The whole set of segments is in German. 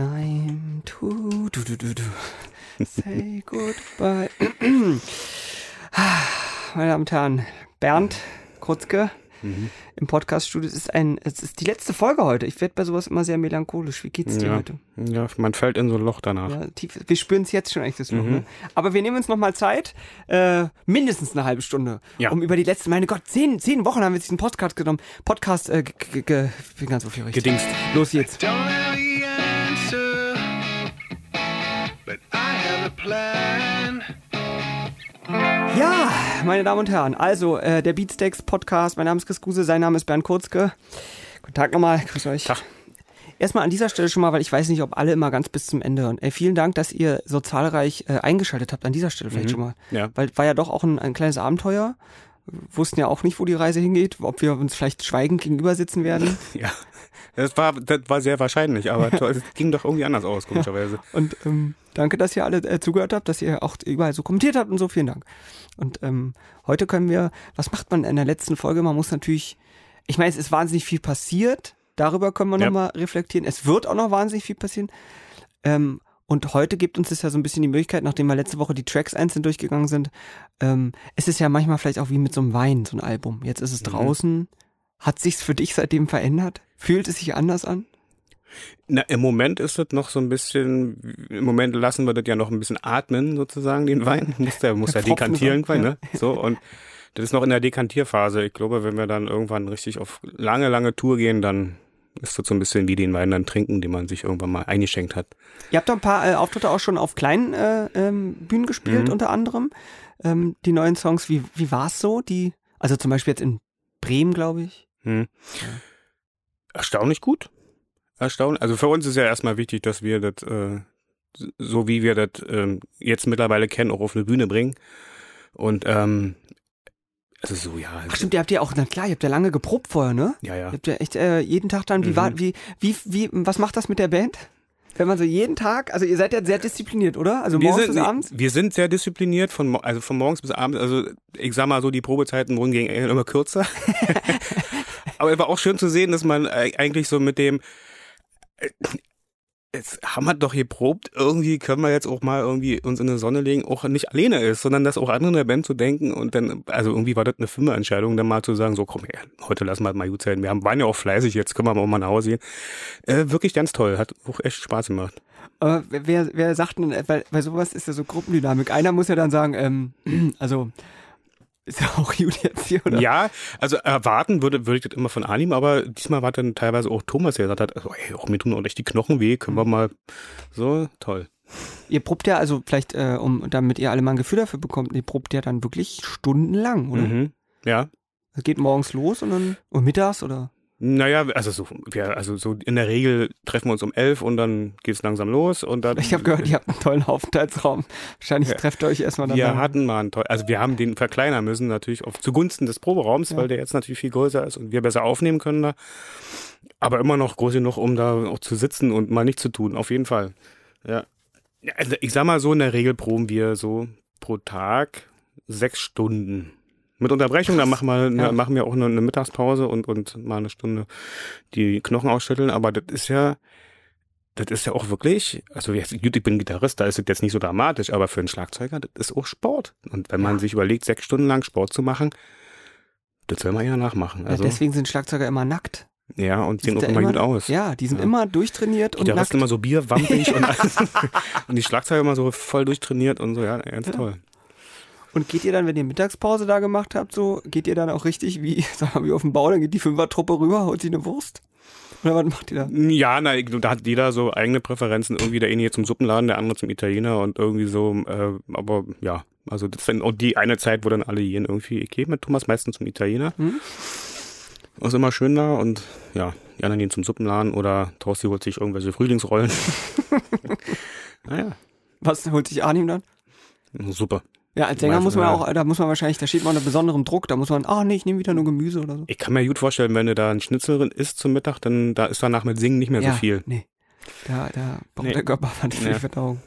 Time to do, do, do, do. say goodbye. Meine Damen und Herren, Bernd Kurzke mhm. im Podcaststudio. Es ist ein, es ist die letzte Folge heute. Ich werde bei sowas immer sehr melancholisch. Wie geht's dir ja. heute? Ja, man fällt in so ein Loch danach. Ja, tief, wir spüren es jetzt schon eigentlich das Loch. Mhm. Ne? Aber wir nehmen uns nochmal Zeit, äh, mindestens eine halbe Stunde, ja. um über die letzten, meine Gott, zehn, zehn Wochen haben wir diesen Podcast genommen. Podcast, äh, bin ganz aufgeregt. Gedingst. Los jetzt. Ja, meine Damen und Herren, also äh, der Beatsteaks Podcast, mein Name ist Chris Kruse, sein Name ist Bernd Kurzke. Guten Tag nochmal, grüß euch. Tag. Erstmal an dieser Stelle schon mal, weil ich weiß nicht, ob alle immer ganz bis zum Ende hören. Ey, vielen Dank, dass ihr so zahlreich äh, eingeschaltet habt, an dieser Stelle vielleicht Mhm. schon mal. Ja. Weil war ja doch auch ein, ein kleines Abenteuer. Wussten ja auch nicht, wo die Reise hingeht, ob wir uns vielleicht schweigend gegenüber sitzen werden. Ja. Das war, das war sehr wahrscheinlich, aber es ging doch irgendwie anders aus, komischerweise. Und ähm, danke, dass ihr alle äh, zugehört habt, dass ihr auch überall so kommentiert habt und so. Vielen Dank. Und ähm, heute können wir, was macht man in der letzten Folge? Man muss natürlich, ich meine, es ist wahnsinnig viel passiert. Darüber können wir Ja. nochmal reflektieren. Es wird auch noch wahnsinnig viel passieren. Ähm, und heute gibt uns das ja so ein bisschen die Möglichkeit, nachdem wir letzte Woche die Tracks einzeln durchgegangen sind, ähm, es ist ja manchmal vielleicht auch wie mit so einem Wein, so ein Album. Jetzt ist es Mhm. draußen. Hat sich's für dich seitdem verändert? Fühlt es sich anders an? Na, im Moment ist das noch so ein bisschen, im Moment lassen wir das ja noch ein bisschen atmen, sozusagen, den Wein. Muss der, muss der Tropfen dekantieren können, ne? So, und das ist noch in der Dekantierphase. Ich glaube, wenn wir dann irgendwann richtig auf lange, lange Tour gehen, dann ist das so ein bisschen wie den Wein dann trinken, den man sich irgendwann mal eingeschenkt hat. Ihr habt doch ein paar äh, Auftritte auch schon auf kleinen äh, ähm, Bühnen gespielt, Mhm. unter anderem. Ähm, die neuen Songs, wie, wie war's so? Die, also zum Beispiel jetzt in Bremen, glaube ich. Hm. Erstaunlich gut. Erstaunlich. Also für uns ist ja erstmal wichtig, dass wir das, äh, so wie wir das ähm, jetzt mittlerweile kennen, auch auf eine Bühne bringen. Und ähm, also so, ja. Ach stimmt, ihr habt ja auch, na klar, ihr habt ja lange geprobt vorher, ne? Ja, ja. Ihr habt ja echt äh, jeden Tag dann, wie Mhm. war, wie, wie, wie, was macht das mit der Band? Wenn man so jeden Tag, also ihr seid ja sehr diszipliniert, oder? Also morgens sind, bis abends? wir sind sehr diszipliniert, von, also von morgens bis abends. Also ich sag mal so, die Probezeiten wurden gegen Ende immer kürzer. Aber es war auch schön zu sehen, dass man äh, eigentlich so mit dem, äh, jetzt haben wir doch geprobt, irgendwie können wir jetzt auch mal irgendwie uns in die Sonne legen, auch nicht alleine ist, sondern dass auch andere in der Band zu denken und dann, also irgendwie war das eine Firmenentscheidung, dann mal zu sagen, so komm her, heute lassen wir mal gut sein. Wir haben, waren ja auch fleißig, jetzt können wir auch mal nach Hause gehen. Äh, wirklich ganz toll, hat auch echt Spaß gemacht. Aber wer, wer, wer sagt denn, äh, weil, weil sowas ist ja so Gruppendynamik. Einer muss ja dann sagen, ähm, also, ist ja auch gut jetzt hier, oder? Ja, also erwarten würde, würde ich das immer von Anim, aber diesmal war dann teilweise auch Thomas, der gesagt hat, also, ey, auch mir tun auch echt die Knochen weh, können wir mal so, toll. Ihr probt ja, also vielleicht, äh, um, damit ihr alle mal ein Gefühl dafür bekommt, ihr probt ja dann wirklich stundenlang, oder? Mhm. Ja. Es geht morgens los und dann, und mittags, oder? Naja, also so, wir, also so in der Regel treffen wir uns um elf und dann geht's langsam los und dann. Ich habe gehört, ihr habt einen tollen Aufenthaltsraum. Wahrscheinlich Ja. trefft ihr euch erstmal dann. Wir da. hatten mal einen toll, also wir haben den verkleinern müssen natürlich auf zugunsten des Proberaums, Ja. weil der jetzt natürlich viel größer ist und wir besser aufnehmen können da. Aber immer noch groß genug, um da auch zu sitzen und mal nichts zu tun, auf jeden Fall. Ja. Ja, Also ich sag mal so, in der Regel proben wir so pro Tag sechs Stunden. Mit Unterbrechung, dann machen wir, Ja. machen wir auch eine, eine Mittagspause und, und mal eine Stunde die Knochen ausschütteln. Aber das ist ja, das ist ja auch wirklich, also jetzt, ich bin Gitarrist, da ist es jetzt nicht so dramatisch, aber für einen Schlagzeuger, das ist auch Sport. Und wenn man sich überlegt, sechs Stunden lang Sport zu machen, das soll man ja nachmachen. ja, Also, deswegen sind Schlagzeuger immer nackt. ja, und Die sehen auch ja immer gut aus. Ja, die sind Ja. immer durchtrainiert und nackt. Immer so bierwampig und alles. Und die Schlagzeuger immer so voll durchtrainiert und so, ja, ganz Ja. toll. Und geht ihr dann, wenn ihr Mittagspause da gemacht habt, so, geht ihr dann auch richtig wie, sagen wir, wie auf dem Bau, dann geht die Fünfertruppe rüber, holt sich eine Wurst? Oder was macht ihr da? Ja, na, da hat jeder so eigene Präferenzen. Irgendwie der eine geht zum Suppenladen, der andere zum Italiener und irgendwie so, äh, aber ja, also das ist dann auch die eine Zeit, wo dann alle gehen irgendwie. Ich gehe mit Thomas meistens zum Italiener. Hm? Ist immer schön da und ja, die anderen gehen zum Suppenladen oder Torsti holt sich irgendwelche Frühlingsrollen. naja, Was holt sich Arnim dann? super. Ja, als Sänger muss man ja. auch, da muss man wahrscheinlich, da steht man unter besonderem Druck, da muss man, ah nee, ich nehme wieder nur Gemüse oder so. Ich kann mir gut vorstellen, wenn du da ein Schnitzel drin isst zum Mittag, dann da ist danach mit Singen nicht mehr so viel. Nee. Da, da braucht Nee. der Körper einfach nicht viel Ja. Verdauung.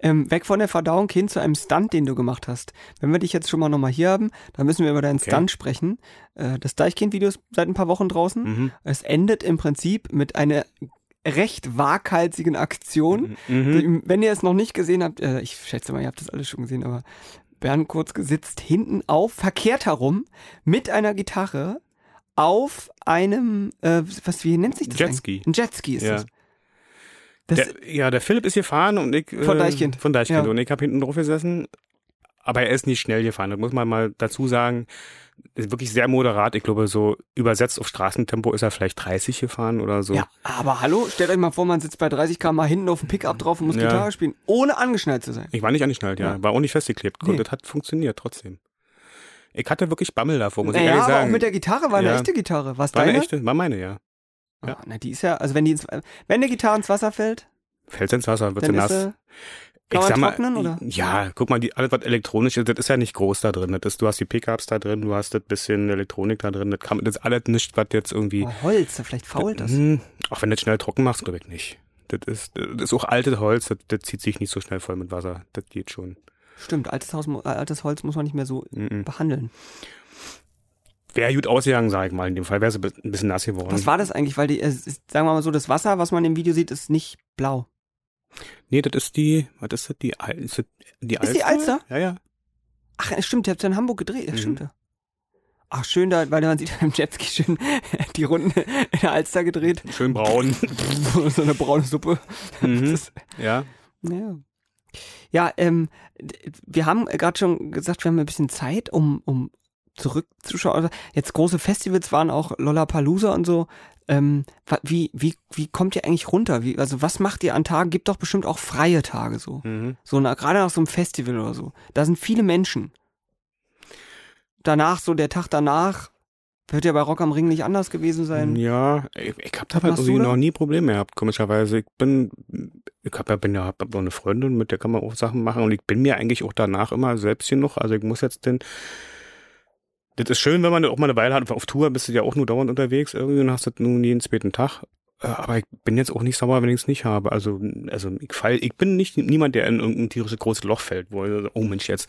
Ähm, weg von der Verdauung hin zu einem Stunt, den du gemacht hast. Wenn wir dich jetzt schon mal nochmal hier haben, dann müssen wir über deinen Okay. Stunt sprechen. Äh, das Deichkind-Video ist seit ein paar Wochen draußen. Mhm. Es endet im Prinzip mit einer recht waghalsigen Aktion. Mhm. Wenn ihr es noch nicht gesehen habt, äh, ich schätze mal, ihr habt das alles schon gesehen, aber Bernd Kurzke sitzt hinten auf, verkehrt herum, mit einer Gitarre auf einem, äh, was, wie nennt sich das? Jetski. eigentlich? Ein Jetski ist Ja. das. das Der, ja, der Philipp ist gefahren und ich. Von äh, Deichkind. Von Deichkind. Ja. Und ich habe hinten drauf gesessen. Aber er ist nicht schnell gefahren. Das muss man mal dazu sagen. Wirklich sehr moderat. Ich glaube, so übersetzt auf Straßentempo ist er vielleicht 30 gefahren oder so. ja, aber hallo, stellt euch mal vor, man sitzt bei 30 km hinten auf dem Pickup drauf und muss Ja. Gitarre spielen, ohne angeschnallt zu sein. Ich war nicht angeschnallt, ja. Ja. War auch nicht festgeklebt. Nee. Das hat funktioniert trotzdem. Ich hatte wirklich Bammel davor, muss ich Naja, ehrlich aber sagen. auch mit der Gitarre war eine Ja. echte Gitarre. Was war deine? eine echte, war meine, ja. ja. Ah, na, die ist ja, also wenn die ins, wenn eine Gitarre ins Wasser fällt, Fällt ins Wasser, wird sie nass. Kann man trocknen, oder? Ja, guck mal, die, alles was elektronisch ist, das ist ja nicht groß da drin. Das ist, du hast die Pickups da drin, du hast das bisschen Elektronik da drin. Das, kann, das ist alles nicht, was jetzt irgendwie. Oh, Holz, vielleicht fault das. Hm, auch wenn du das schnell trocken machst, glaube ich nicht. Das ist, das ist auch altes Holz, das, das zieht sich nicht so schnell voll mit Wasser. Das geht schon. Stimmt, altes, Haus, äh, altes Holz muss man nicht mehr so Mhm. behandeln. Wäre gut ausgegangen, sag ich mal. In dem Fall wäre sie ein bisschen nass geworden. Was war das eigentlich? Weil die, es ist, sagen wir mal so, das Wasser, was man im Video sieht, ist nicht blau. Nee, das ist die, was ist das? Die, Al- ist das die Alster? Ist die Alster? Ja, ja. Ach, es stimmt, ihr habt ja in Hamburg gedreht. Ja, Mhm. stimmt ja. Ach, schön da, weil man sieht im Jetski schön die Runden in der Alster gedreht. Schön braun. so eine braune Suppe. mhm. Das, Ja. ja. Ja, ähm, wir haben gerade schon gesagt, wir haben ein bisschen Zeit, um, um zurückzuschauen. Also Jetzt große Festivals waren auch Lollapalooza und so. Ähm, wie, wie, wie kommt ihr eigentlich runter? Wie, also was macht ihr an Tagen? Gibt doch bestimmt auch freie Tage so. Mhm. So na, gerade nach so einem Festival oder so. Da sind viele Menschen. Danach, so der Tag danach, wird ja bei Rock am Ring nicht anders gewesen sein. Ja, ich, ich habe da halt da? noch nie Probleme gehabt, komischerweise. Ich bin, ich hab, ja- bin ja, hab noch eine Freundin, mit der kann man auch Sachen machen und ich bin mir eigentlich auch danach immer selbst genug. Also ich muss jetzt den, das ist schön, wenn man auch mal eine Weile hat. Auf Tour bist du ja auch nur dauernd unterwegs irgendwie und hast das nun jeden zweiten Tag. Äh, Aber ich bin jetzt auch nicht sauer, wenn ich es nicht habe. Also, also ich fall, ich bin nicht niemand, der in irgendein tierisches großes Loch fällt, wo er, oh Mensch jetzt.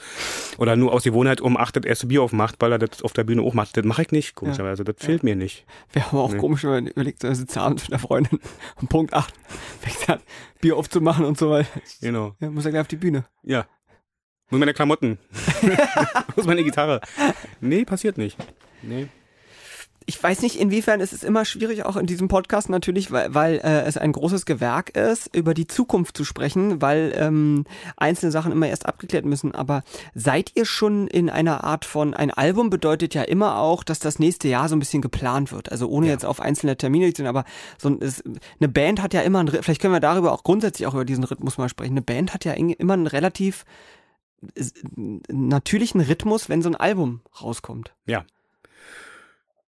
Oder nur aus Gewohnheit um acht das erste Bier aufmacht, weil er das auf der Bühne auch macht. Das mache ich nicht, komischerweise. Das fehlt mir nicht. Wäre aber auch Nee. komisch, wenn man überlegt, so, sitzt abends mit einer Freundin um Punkt 8, fängt an, Bier aufzumachen und so, weil Genau. ja, muss er gleich auf die Bühne. Ja. Muss meine Klamotten. Muss meine Gitarre. Nee, passiert nicht. Nee. Ich weiß nicht, inwiefern es ist immer schwierig, auch in diesem Podcast natürlich, weil, weil äh, es ein großes Gewerk ist, über die Zukunft zu sprechen, weil ähm, einzelne Sachen immer erst abgeklärt müssen. Aber seid ihr schon in einer Art von, ein Album bedeutet ja immer auch, dass das nächste Jahr so ein bisschen geplant wird. Also ohne Ja. jetzt auf einzelne Termine zu gehen, aber so ein, es, eine Band hat ja immer, einen, Rhyth- vielleicht können wir darüber auch grundsätzlich auch über diesen Rhythmus mal sprechen. Eine Band hat ja immer einen relativ natürlichen Rhythmus, wenn so ein Album rauskommt.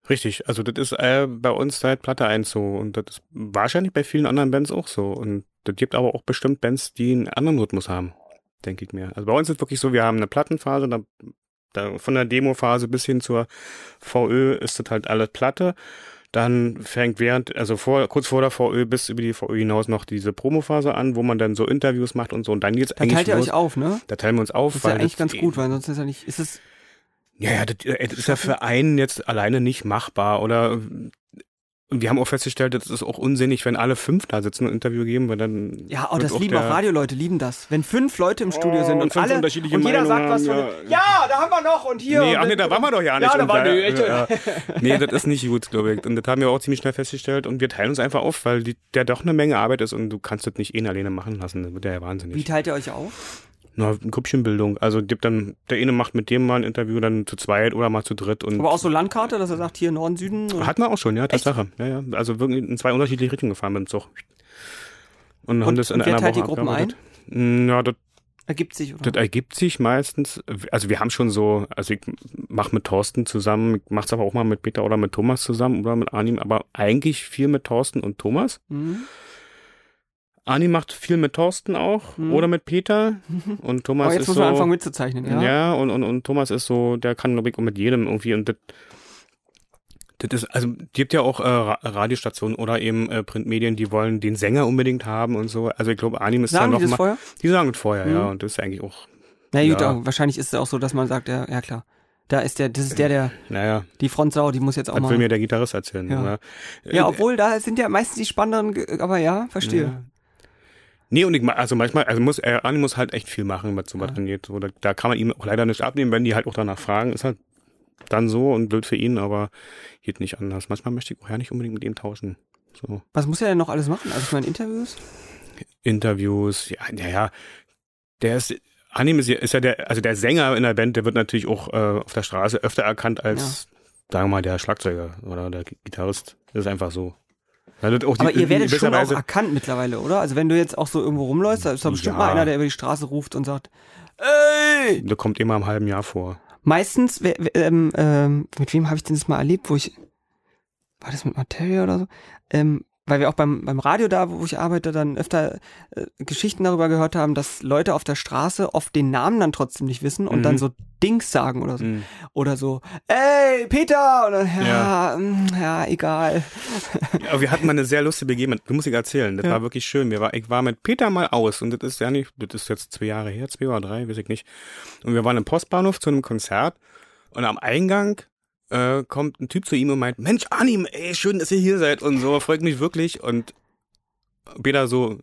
Richtig. Also das ist äh, bei uns seit Platte 1 so. Und das ist wahrscheinlich bei vielen anderen Bands auch so. Und das gibt aber auch bestimmt Bands, die einen anderen Rhythmus haben. Denke ich mir. Also bei uns ist wirklich so, wir haben eine Plattenphase, da, da, von der Demophase bis hin zur VÖ ist das halt alles Platte. Dann fängt während, also vor, kurz vor der VÖ bis über die VÖ hinaus noch diese Promophase an, wo man dann so Interviews macht und so. Und dann geht's Da eigentlich teilt ihr los. euch auf, ne? Da teilen wir uns auf. Das ist ja weil eigentlich das ganz gut, weil sonst ist ja nicht, ist es, Ja, ja, das, äh, das ist ja für einen jetzt alleine nicht machbar. Oder und wir haben auch festgestellt, das ist auch unsinnig, wenn alle fünf da sitzen und ein Interview geben, weil dann. ja, oh, das auch lieben auch Radioleute, lieben das. Wenn fünf Leute im Studio Oh, sind und und alle, unterschiedliche und jeder sagt Meinungen was von, haben, ja. da haben wir noch und hier. Nee, und ach nee, da waren wir doch ja nicht. Ja, da waren wir nicht. ja. Nee, das ist nicht gut, glaube ich. Und das haben wir auch ziemlich schnell festgestellt. Und wir teilen uns einfach auf, weil die, der doch eine Menge Arbeit ist und du kannst das nicht eh alleine machen lassen. Das wird ja wahnsinnig. Wie teilt ihr euch auf? Na, Grüppchenbildung. Also gibt dann, der eine macht mit dem mal ein Interview, dann zu zweit oder mal zu dritt. Und Aber auch so Landkarte, dass er sagt, hier Norden, Süden. und- Hatten wir auch schon, ja, Tatsache. Ja, ja. Also wirklich in zwei unterschiedliche Richtungen gefahren mit dem Zug. Und, haben Und- das in einer Woche die Gruppen. Mm, Ja, das, Ergibt sich, oder? das ergibt sich meistens. Also wir haben schon so, also ich mache mit Thorsten zusammen, ich mache es aber auch mal mit Peter oder mit Thomas zusammen oder mit Arnim, aber eigentlich viel mit Thorsten und Thomas. Mhm. Arnim macht viel mit Thorsten auch Mhm. oder mit Peter und Thomas Aber jetzt ist muss so, man anfangen mitzuzeichnen, ja? Ja, und, und, und Thomas ist so, der kann, glaube ich, auch mit jedem irgendwie und das, das ist, also gibt ja auch äh, Ra- Radiostationen oder eben äh, Printmedien, die wollen den Sänger unbedingt haben und so. Also ich glaube, Anim ist Sagen da die noch das mal, vorher? die sagen es vorher, ja, Mhm. und das ist eigentlich auch, Na gut, Ja. auch, wahrscheinlich ist es auch so, dass man sagt, ja, ja klar. Da ist der, das ist der, der, Naja, die Frontsau, die muss jetzt auch das mal. will mir der Gitarrist erzählen. Ja. ja, obwohl da sind ja meistens die spannenderen, Ge- aber ja, verstehe. Ja. Nee, und ich, also manchmal, also muss Arne muss halt echt viel machen, was sowas angeht. So, da, da kann man ihm auch leider nicht abnehmen, wenn die halt auch danach fragen. Ist halt dann so und blöd für ihn, aber geht nicht anders. Manchmal möchte ich auch ja nicht unbedingt mit ihm tauschen. So. Was muss er denn noch alles machen? Also ich meine Interviews? Interviews, ja, naja, der ist, Anim ist, ja- ist ja der, also der Sänger in der Band, der wird natürlich auch äh, auf der Straße öfter erkannt als, sagen wir mal, der Schlagzeuger oder der Gitarrist. Das ist einfach so. Da wird auch die- Aber ihr werdet schon auch erkannt mittlerweile, oder? Also wenn du jetzt auch so irgendwo rumläufst, da ist doch bestimmt Ja. mal einer, der über die Straße ruft und sagt, ey! Der kommt immer im halben Jahr vor. Meistens, ähm, ähm, mit wem habe ich denn das mal erlebt, wo ich, war das mit Materia oder so? Ähm, weil wir auch beim, beim Radio da, wo ich arbeite, dann öfter äh, Geschichten darüber gehört haben, dass Leute auf der Straße oft den Namen dann trotzdem nicht wissen und Mhm. dann so Dings sagen oder so. Mhm. Oder so, ey, Peter! Oder, ja, Ja. mm, ja, egal. Aber wir hatten mal eine sehr lustige Begebenheit. Du musst ich erzählen. Das Ja. war wirklich schön. Wir war, ich war mit Peter mal aus und das ist ja nicht, das ist jetzt zwei Jahre her, zwei oder drei, weiß ich nicht. Und wir waren im Postbahnhof zu einem Konzert und am Eingang äh, kommt ein Typ zu ihm und meint, Mensch, Anim, ey, schön, dass ihr hier seid und so, freut mich wirklich. Und Peter so,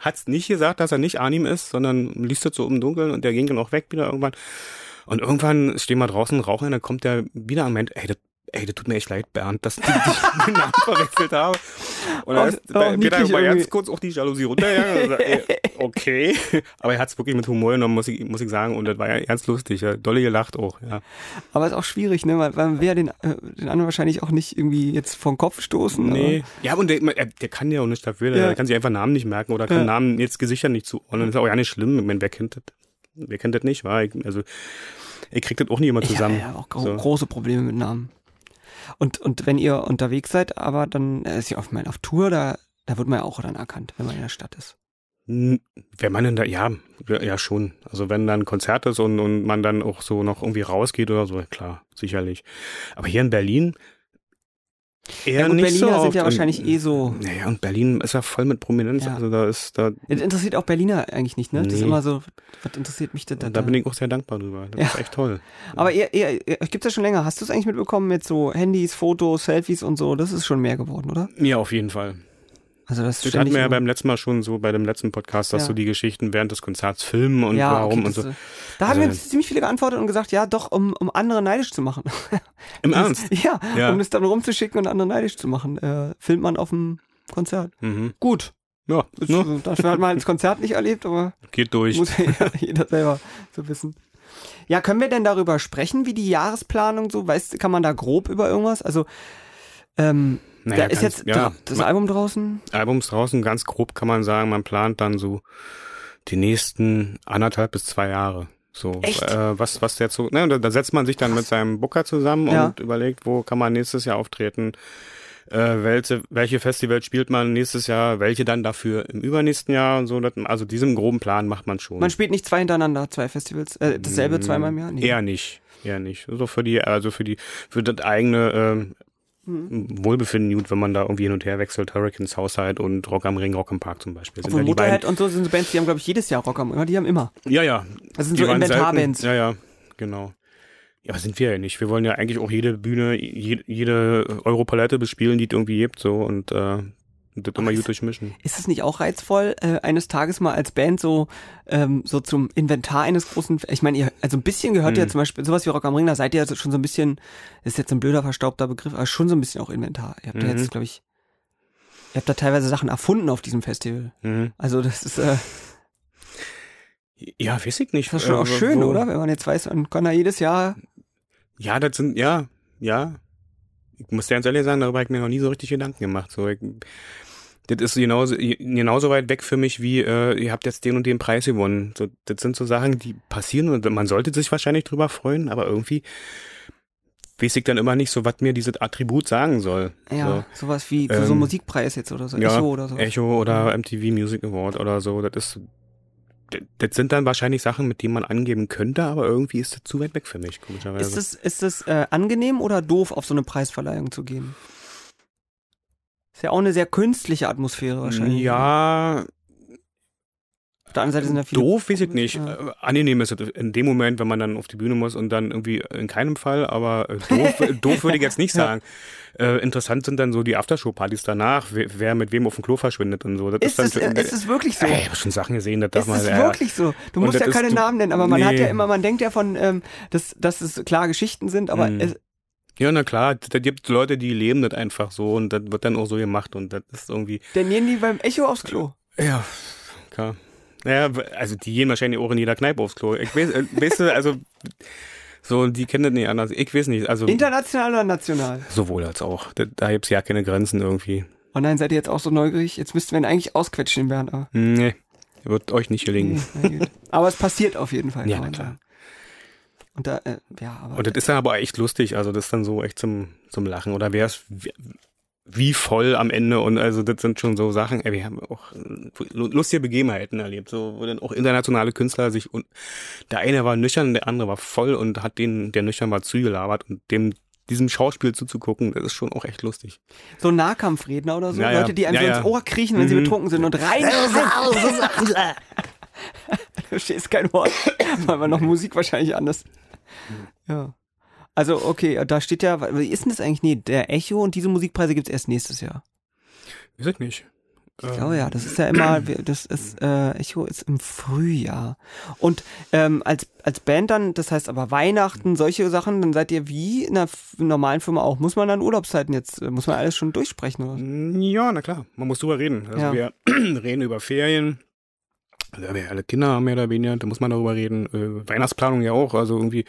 hat's nicht gesagt, dass er nicht Anim ist, sondern liest das so im Dunkeln und der ging dann auch weg wieder irgendwann. Und irgendwann stehen wir draußen, rauchen und dann kommt der wieder und meint, ey, das, ey, das tut mir echt leid, Bernd, dass ich den Namen verwechselt habe. Und Auch- da ist auch bei Peter niedlich war irgendwie. ganz kurz auch die Jalousie runtergegangen. okay. Aber er hat's wirklich mit Humor genommen, muss ich, muss ich sagen. Und das war ja ganz lustig. Ja. Dolle gelacht auch, ja. Aber ist auch schwierig, ne? Weil, man will ja den, äh, den anderen wahrscheinlich auch nicht irgendwie jetzt vor den Kopf stoßen. Nee. Ja, und der, der, kann ja auch nicht dafür. Der Ja. kann sich einfach Namen nicht merken oder kann Ja. Namen jetzt Gesichter nicht zuordnen. Das ist auch ja nicht schlimm. Ich meine, wer kennt das? Wer kennt das nicht? War ich, also, ich krieg das auch nie immer zusammen. Ja, ja, auch So. große Probleme mit Namen. Und, und wenn ihr unterwegs seid, aber dann äh, ist ja auf, mein, auf Tour, da, da wird man ja auch dann erkannt, wenn man in der Stadt ist. Hm, Wenn man denn da, ja, ja, schon. Also wenn dann Konzert ist und, und man dann auch so noch irgendwie rausgeht oder so, klar, sicherlich. Aber hier in Berlin eher Ja gut, nicht so Berliner sind oft. ja Und- wahrscheinlich eh so. Naja, und Berlin ist ja voll mit Prominenz. Ja. Also da ist, da, Das interessiert auch Berliner eigentlich nicht, ne? Das ist Nee. immer so, was interessiert mich denn da? da bin ich auch sehr dankbar drüber. Das Ja. ist echt toll. Aber ihr, ihr, ihr gibt's ja schon länger. Hast du es eigentlich mitbekommen mit so Handys, Fotos, Selfies und so? Das ist schon mehr geworden, oder? Ja, auf jeden Fall. Also das Das hatten wir ja beim letzten Mal schon so bei dem letzten Podcast, dass Ja. so die Geschichten während des Konzerts filmen und ja, warum okay, und so. Da haben Also- mir ziemlich viele geantwortet und gesagt, ja, doch, um, um andere neidisch zu machen. Im Das- Ernst? Ja, Ja. um es dann rumzuschicken und andere neidisch zu machen. Äh, filmt man auf dem Konzert. Mhm. Gut. Ja, Das, ne? Dafür hat man das Konzert nicht erlebt, aber geht durch. muss ja jeder selber so wissen. Ja, können wir denn darüber sprechen, wie die Jahresplanung so, weißt kann man da grob über irgendwas? Also, ähm, Naja, da ist ganz- jetzt ja, das Album draußen. Albums draußen, ganz grob kann man sagen, man plant dann so die nächsten anderthalb bis zwei Jahre. So? Äh, was, was der so, ne, da, setzt man sich dann mit seinem Booker zusammen Ja. und überlegt, wo kann man nächstes Jahr auftreten, äh, welche, welche Festivals spielt man nächstes Jahr, welche dann dafür im übernächsten Jahr und so. Also diesem groben Plan macht man schon. Man spielt nicht zwei hintereinander, zwei Festivals, äh, dasselbe zweimal im Jahr? Nee. Eher nicht, eher nicht. So für die, also für die, für das eigene ähm, Mhm. Wohlbefinden gut, wenn man da irgendwie hin und her wechselt, Hurricane Southside und Rock am Ring, Rock im Park zum Beispiel. Sind Obwohl die Motorhead und so sind so Bands, die haben, glaube ich, jedes Jahr Rock am Ring. Die haben immer. ja, ja. Das sind Die so Inventarbands. Ja, ja, genau. Ja, aber sind wir ja nicht. Wir wollen ja eigentlich auch jede Bühne, jede, jede Europalette bespielen, die es irgendwie gibt, so und äh, das immer ist- gut durchmischen. Ist es nicht auch reizvoll, äh, eines Tages mal als Band so ähm, so zum Inventar eines großen, ich meine, ihr, also ein bisschen gehört ja Mhm. zum Beispiel sowas wie Rock am Ring, da seid ihr also schon so ein bisschen, das ist jetzt ein blöder, verstaubter Begriff, aber schon so ein bisschen auch Inventar. Ihr habt ja Mhm. jetzt, glaube ich, ihr habt da teilweise Sachen erfunden auf diesem Festival. Mhm. Also das ist, äh, Ja, weiß ich nicht. das ist schon äh, auch schön, wo- oder? Wenn man jetzt weiß, man kann da jedes Jahr, Ja, das sind, ja, ja. Ich muss dir ganz ehrlich sagen, darüber habe ich mir noch nie so richtig Gedanken gemacht. So, ich, das ist genauso, genauso weit weg für mich wie, äh, ihr habt jetzt den und den Preis gewonnen. So, das sind so Sachen, die passieren und man sollte sich wahrscheinlich drüber freuen, aber irgendwie weiß ich dann immer nicht so, was mir dieses Attribut sagen soll. ja, sowas wie für so Ähm, Musikpreis jetzt oder so, ja, Echo oder so. So, Echo oder MTV Music Award oder so. Das ist, das, sind dann wahrscheinlich Sachen, mit denen man angeben könnte, aber irgendwie ist das zu weit weg für mich, komischerweise. Ist es, ist es äh, angenehm oder doof, auf so eine Preisverleihung zu gehen? Ist ja auch eine sehr künstliche Atmosphäre wahrscheinlich. Ja. Der anderen Seite sind ja viele. Doof weiß ich nicht. Ja. Äh, Angenehm ist es in dem Moment, wenn man dann auf die Bühne muss und dann irgendwie in keinem Fall, aber äh, doof, doof würde ich jetzt nicht sagen. Äh, interessant sind dann so die Aftershow-Partys danach, wer, wer mit wem auf dem Klo verschwindet und so. Das Ist dann es, äh, ist es wirklich so? Ey, ich habe schon Sachen gesehen, das darf Ist man es ja. wirklich so? Du musst ja keine ist- Namen nennen, aber man hat ja Nee. immer, man denkt ja von, ähm, dass, dass es klar Geschichten sind, aber Mhm. es, Ja, na klar, da gibt Leute, die leben das einfach so und das wird dann auch so gemacht und das ist irgendwie, dann gehen die beim Echo aufs Klo. ja, klar. Naja, also die gehen wahrscheinlich auch in jeder Kneipe aufs Klo. Ich weiß, äh, weißt du, also so, die kennen das nicht anders. Ich weiß nicht, also International oder national? sowohl als auch. Da, da gibt's ja keine Grenzen irgendwie. Oh nein, seid ihr jetzt auch so neugierig? Jetzt müssten wir ihn eigentlich ausquetschen, den Bernd. aber- Nee, wird euch nicht gelingen. Nee, na gut. aber es passiert auf jeden Fall. Ja, na man klar. Und da, äh, ja, aber. Und das ist dann aber echt lustig, also das ist dann so echt zum, zum Lachen. Oder wer ist wie, voll am Ende und also das sind schon so Sachen, ey, wir haben auch äh, lustige Begebenheiten erlebt, so wo dann auch internationale Künstler sich und der eine war nüchtern, der andere war voll und hat den, der nüchtern war, zugelabert und dem diesem Schauspiel zuzugucken, das ist schon auch echt lustig. so Nahkampfredner oder so. Ja. Leute, die einem Ja, ja. ins Ohr kriechen, wenn sie Mhm. betrunken sind und rein. rein. Du verstehst kein Wort, weil man noch Musik wahrscheinlich anders. Ja. Also, okay, da steht ja, wie ist denn das eigentlich? Nee, der Echo und diese Musikpreise gibt's erst nächstes Jahr. Weiß ich nicht. Ich glaube ja, das ist ja immer, das ist, äh, Echo ist im Frühjahr. Und ähm, als, als Band dann, das heißt aber Weihnachten, solche Sachen, dann seid ihr wie in einer normalen Firma auch. Muss man dann Urlaubszeiten jetzt, äh, muss man alles schon durchsprechen oder? was? Ja, na klar, man muss drüber reden. Also Ja. wir reden über Ferien. Also wir alle Kinder haben mehr oder weniger, da muss man darüber reden. Äh, Weihnachtsplanung ja auch. Also irgendwie